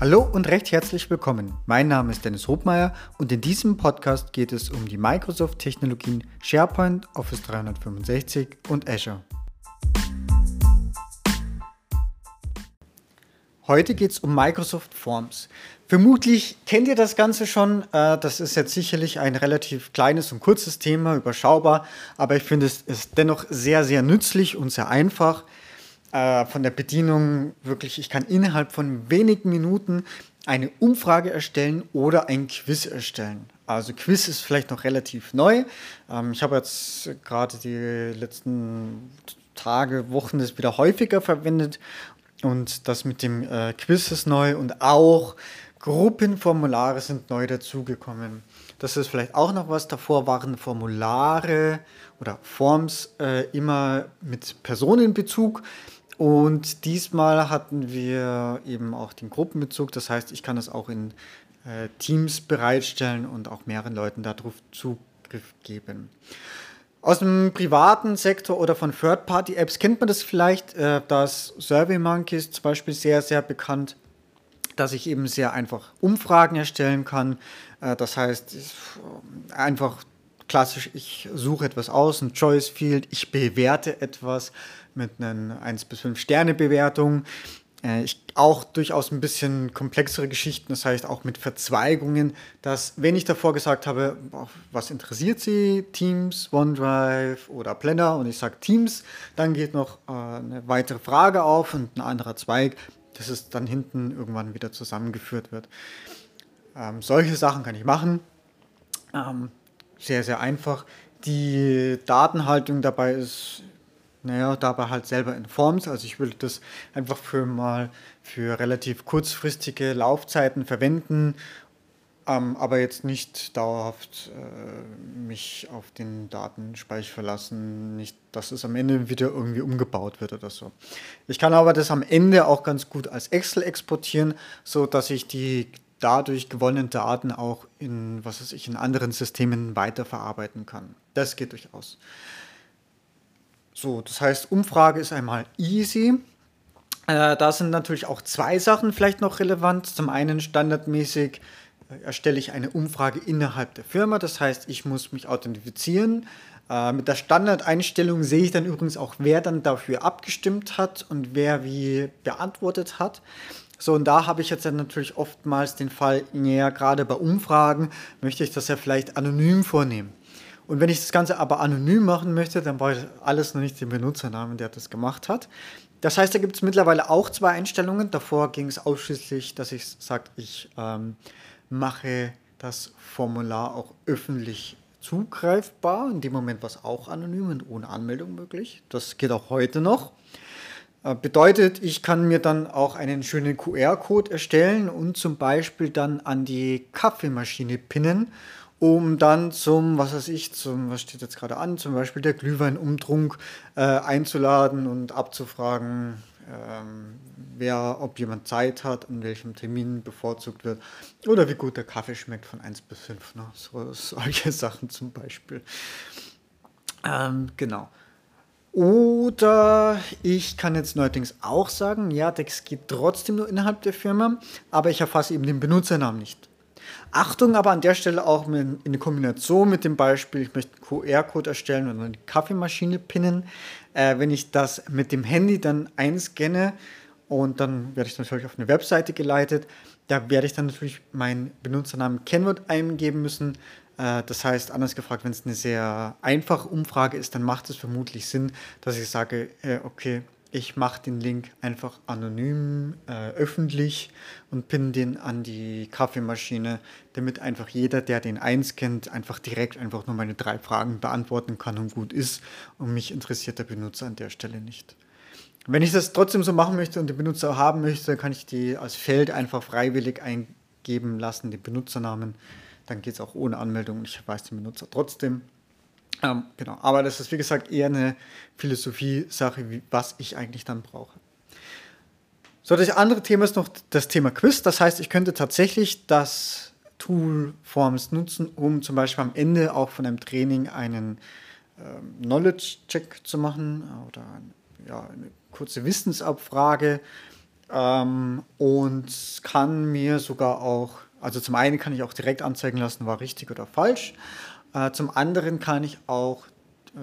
Hallo und recht herzlich willkommen. Mein Name ist Dennis Hobmeier und in diesem Podcast geht es um die Microsoft-Technologien SharePoint, Office 365 und Azure. Heute geht es um Microsoft Forms. Vermutlich kennt ihr das Ganze schon. Äh, das ist jetzt sicherlich ein relativ kleines und kurzes Thema, überschaubar, aber ich finde es ist dennoch sehr, sehr nützlich und sehr einfach äh, von der Bedienung wirklich, ich kann innerhalb von wenigen Minuten eine Umfrage erstellen oder ein Quiz erstellen. Also Quiz ist vielleicht noch relativ neu. Ähm, ich habe jetzt gerade die letzten Tage, Wochen das wieder häufiger verwendet und das mit dem äh, Quiz ist neu und auch Gruppenformulare sind neu dazugekommen. Das ist vielleicht auch noch was. Davor waren Formulare oder Forms äh, immer mit Personenbezug. Und diesmal hatten wir eben auch den Gruppenbezug. Das heißt, ich kann das auch in äh, Teams bereitstellen und auch mehreren Leuten darauf Zugriff geben. Aus dem privaten Sektor oder von Third-Party-Apps kennt man das vielleicht. Äh, das SurveyMonkey ist zum Beispiel sehr, sehr bekannt, dass ich eben sehr einfach Umfragen erstellen kann. Äh, das heißt, einfach klassisch, ich suche etwas aus, ein Choice Field, ich bewerte etwas mit einer 1 bis 5 Sterne Bewertung. Äh, ich, auch durchaus ein bisschen komplexere Geschichten, das heißt auch mit Verzweigungen, dass wenn ich davor gesagt habe, was interessiert Sie, Teams, OneDrive oder Planner und ich sage Teams, dann geht noch äh, eine weitere Frage auf und ein anderer Zweig, dass es dann hinten irgendwann wieder zusammengeführt wird. Ähm, solche Sachen kann ich machen. Ähm, sehr, sehr einfach. Die Datenhaltung dabei ist, naja, dabei halt selber in Forms. Also ich würde das einfach für mal für relativ kurzfristige Laufzeiten verwenden, ähm, aber jetzt nicht dauerhaft äh, mich auf den Datenspeicher verlassen, nicht, dass es am Ende wieder irgendwie umgebaut wird oder so. Ich kann aber das am Ende auch ganz gut als Excel exportieren, so dass ich die dadurch gewonnenen Daten auch in, was weiß ich, in anderen Systemen weiterverarbeiten kann. Das geht durchaus. So, das heißt, Umfrage ist einmal easy. Äh, da sind natürlich auch zwei Sachen vielleicht noch relevant. Zum einen standardmäßig äh, erstelle ich eine Umfrage innerhalb der Firma. Das heißt, ich muss mich authentifizieren. Äh, mit der Standardeinstellung sehe ich dann übrigens auch, wer dann dafür abgestimmt hat und wer wie beantwortet hat. So, und da habe ich jetzt dann natürlich oftmals den Fall, ja, gerade bei Umfragen möchte ich das ja vielleicht anonym vornehmen. Und wenn ich das Ganze aber anonym machen möchte, dann brauche ich alles noch nicht den Benutzernamen, der das gemacht hat. Das heißt, da gibt es mittlerweile auch zwei Einstellungen. Davor ging es ausschließlich, dass ich sage, ich ähm, mache das Formular auch öffentlich zugreifbar. In dem Moment war es auch anonym und ohne Anmeldung möglich. Das geht auch heute noch. Äh, bedeutet, ich kann mir dann auch einen schönen QR-Code erstellen und zum Beispiel dann an die Kaffeemaschine pinnen, um dann zum, was weiß ich, zum, was steht jetzt gerade an, zum Beispiel der Glühweinumtrunk äh, einzuladen und abzufragen, ähm, wer, ob jemand Zeit hat, an welchem Termin bevorzugt wird oder wie gut der Kaffee schmeckt von 1 bis 5. Ne? So, solche Sachen zum Beispiel. Ähm, genau. Oder ich kann jetzt neuerdings auch sagen, ja, das geht trotzdem nur innerhalb der Firma, aber ich erfasse eben den Benutzernamen nicht. Achtung aber an der Stelle auch in Kombination mit dem Beispiel, ich möchte einen QR-Code erstellen und eine Kaffeemaschine pinnen. Äh, wenn ich das mit dem Handy dann einscanne und dann werde ich natürlich auf eine Webseite geleitet, da werde ich dann natürlich meinen Benutzernamen Kennwort eingeben müssen. Äh, das heißt, anders gefragt, wenn es eine sehr einfache Umfrage ist, dann macht es vermutlich Sinn, dass ich sage, äh, okay, ich mache den Link einfach anonym, äh, öffentlich und pinne den an die Kaffeemaschine, damit einfach jeder, der den einscannt, einfach direkt einfach nur meine drei Fragen beantworten kann und gut ist. Und mich interessiert der Benutzer an der Stelle nicht. Wenn ich das trotzdem so machen möchte und den Benutzer haben möchte, kann ich die als Feld einfach freiwillig eingeben lassen, den Benutzernamen dann geht es auch ohne Anmeldung und ich weiß den Benutzer trotzdem. Ähm, genau, aber das ist wie gesagt eher eine Philosophie-Sache, was ich eigentlich dann brauche. So, das andere Thema ist noch das Thema Quiz. Das heißt, ich könnte tatsächlich das Tool Forms nutzen, um zum Beispiel am Ende auch von einem Training einen ähm, Knowledge-Check zu machen oder ja, eine kurze Wissensabfrage ähm, und kann mir sogar auch, also zum einen kann ich auch direkt anzeigen lassen, war richtig oder falsch. Äh, zum anderen kann ich auch äh,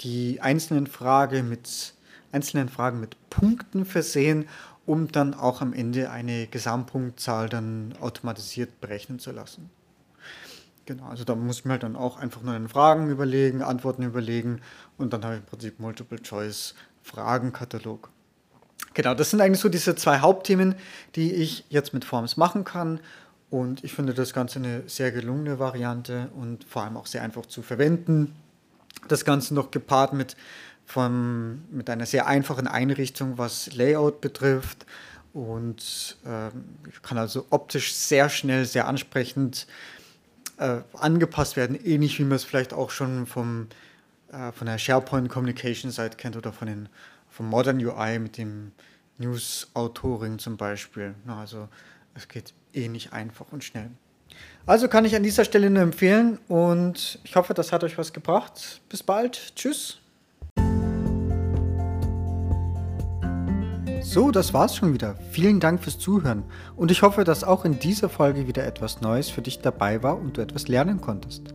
die einzelnen, Frage mit, einzelnen Fragen mit Punkten versehen, um dann auch am Ende eine Gesamtpunktzahl dann automatisiert berechnen zu lassen. Genau, also da muss ich mir halt dann auch einfach nur einen Fragen überlegen, Antworten überlegen und dann habe ich im Prinzip Multiple-Choice-Fragenkatalog. Genau, das sind eigentlich so diese zwei Hauptthemen, die ich jetzt mit Forms machen kann. Und ich finde das Ganze eine sehr gelungene Variante und vor allem auch sehr einfach zu verwenden. Das Ganze noch gepaart mit, vom, mit einer sehr einfachen Einrichtung, was Layout betrifft. Und äh, kann also optisch sehr schnell, sehr ansprechend äh, angepasst werden, ähnlich wie man es vielleicht auch schon vom, äh, von der SharePoint Communication Seite kennt oder von den, vom Modern UI mit dem News-Autoring zum Beispiel. Also es geht ähnlich einfach und schnell. Also kann ich an dieser Stelle nur empfehlen und ich hoffe, das hat euch was gebracht. Bis bald. Tschüss. So, das war's schon wieder. Vielen Dank fürs Zuhören und ich hoffe, dass auch in dieser Folge wieder etwas Neues für dich dabei war und du etwas lernen konntest.